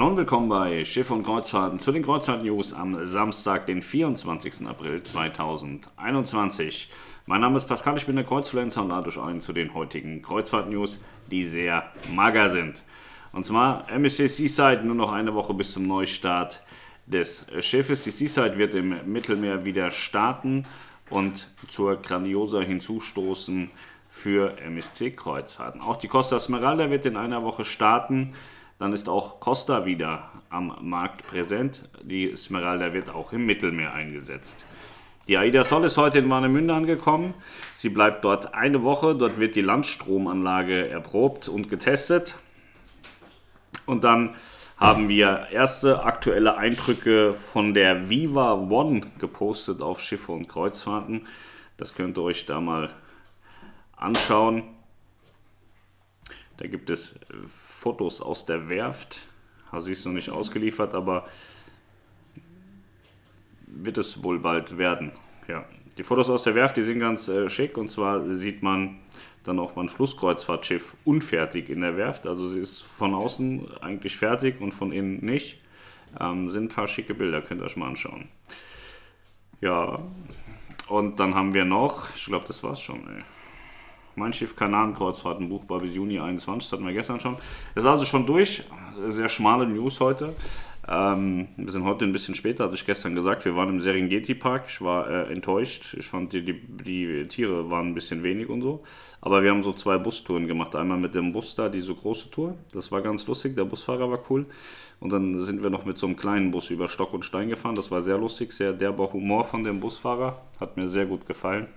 Hallo und willkommen bei Schiff und Kreuzfahrten zu den Kreuzfahrt-News am Samstag, den 24. April 2021. Mein Name ist Pascal, ich bin der Kreuzfluencer und lade euch ein zu den heutigen Kreuzfahrt-News, die sehr mager sind. Und zwar MSC Seaside nur noch eine Woche bis zum Neustart des Schiffes. Die Seaside wird im Mittelmeer wieder starten und zur Grandiosa hinzustoßen für MSC-Kreuzfahrten. Auch die Costa Smeralda wird in einer Woche starten. Dann ist auch Costa wieder am Markt präsent. Die Smeralda wird auch im Mittelmeer eingesetzt. Die Aida Sol ist heute in Warnemünde angekommen. Sie bleibt dort eine Woche. Dort wird die Landstromanlage erprobt und getestet. Und dann haben wir erste aktuelle Eindrücke von der Viva One gepostet auf Schiffe und Kreuzfahrten. Das könnt ihr euch da mal anschauen. Da gibt es Fotos aus der Werft. Sie ist noch nicht ausgeliefert, aber wird es wohl bald werden. Ja. Die Fotos aus der Werft, die sind ganz äh, schick und zwar sieht man dann auch mal ein Flusskreuzfahrtschiff unfertig in der Werft. Also sie ist von außen eigentlich fertig und von innen nicht. Ähm, sind ein paar schicke Bilder, könnt ihr euch mal anschauen. Ja, und dann haben wir noch, ich glaube, das war's schon, ey. Mein Schiff Kanarenkreuzfahrten buchbar bis Juni 21, das hatten wir gestern schon. Das ist also schon durch. Sehr schmale News heute. Ähm, wir sind heute ein bisschen später, hatte ich gestern gesagt. Wir waren im Serengeti Park. Ich war äh, enttäuscht. Ich fand, die, die, die, Tiere waren ein bisschen wenig und so. Aber wir haben so zwei Bustouren gemacht. Einmal mit dem Bus da, diese große Tour. Das war ganz lustig. Der Busfahrer war cool. Und dann sind wir noch mit so einem kleinen Bus über Stock und Stein gefahren. Das war sehr lustig. Sehr derber Humor von dem Busfahrer. Hat mir sehr gut gefallen.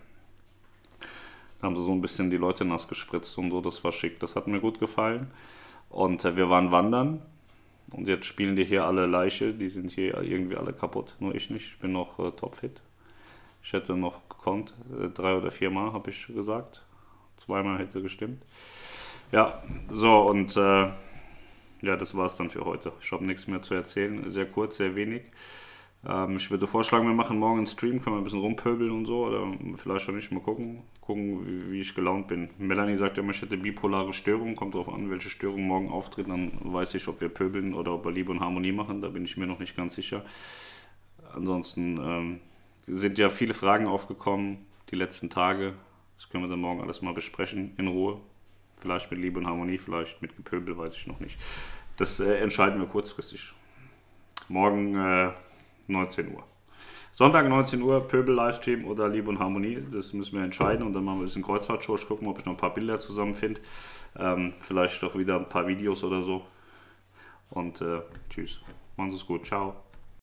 Haben sie so ein bisschen die Leute nass gespritzt und so, das war schick, das hat mir gut gefallen. Und äh, wir waren wandern und jetzt spielen die hier alle Leiche, die sind hier irgendwie alle kaputt, nur ich nicht, ich bin noch äh, topfit. Ich hätte noch gekonnt, äh, drei oder vier Mal habe ich gesagt, zweimal hätte gestimmt. Ja, so und äh, ja, das war es dann für heute. Ich habe nichts mehr zu erzählen, sehr kurz, sehr wenig. Ähm, ich würde vorschlagen, wir machen morgen einen Stream, können wir ein bisschen rumpöbeln und so, oder vielleicht auch nicht, mal gucken, gucken, wie, wie ich gelaunt bin. Melanie sagt immer, ich hätte bipolare Störungen, kommt darauf an, welche Störung morgen auftritt, dann weiß ich, ob wir pöbeln oder ob wir Liebe und Harmonie machen, da bin ich mir noch nicht ganz sicher. Ansonsten ähm, sind ja viele Fragen aufgekommen die letzten Tage, das können wir dann morgen alles mal besprechen, in Ruhe. Vielleicht mit Liebe und Harmonie, vielleicht mit Gepöbel, weiß ich noch nicht. Das äh, entscheiden wir kurzfristig. Morgen... Äh, 19 Uhr. Sonntag 19 Uhr, Pöbel-Livestream oder Liebe und Harmonie. Das müssen wir entscheiden und dann machen wir ein bisschen Kreuzfahrtshow. Ich gucke mal, ob ich noch ein paar Bilder zusammen finde. Ähm, vielleicht doch wieder ein paar Videos oder so. Und äh, tschüss. Machen Sie es gut. Ciao.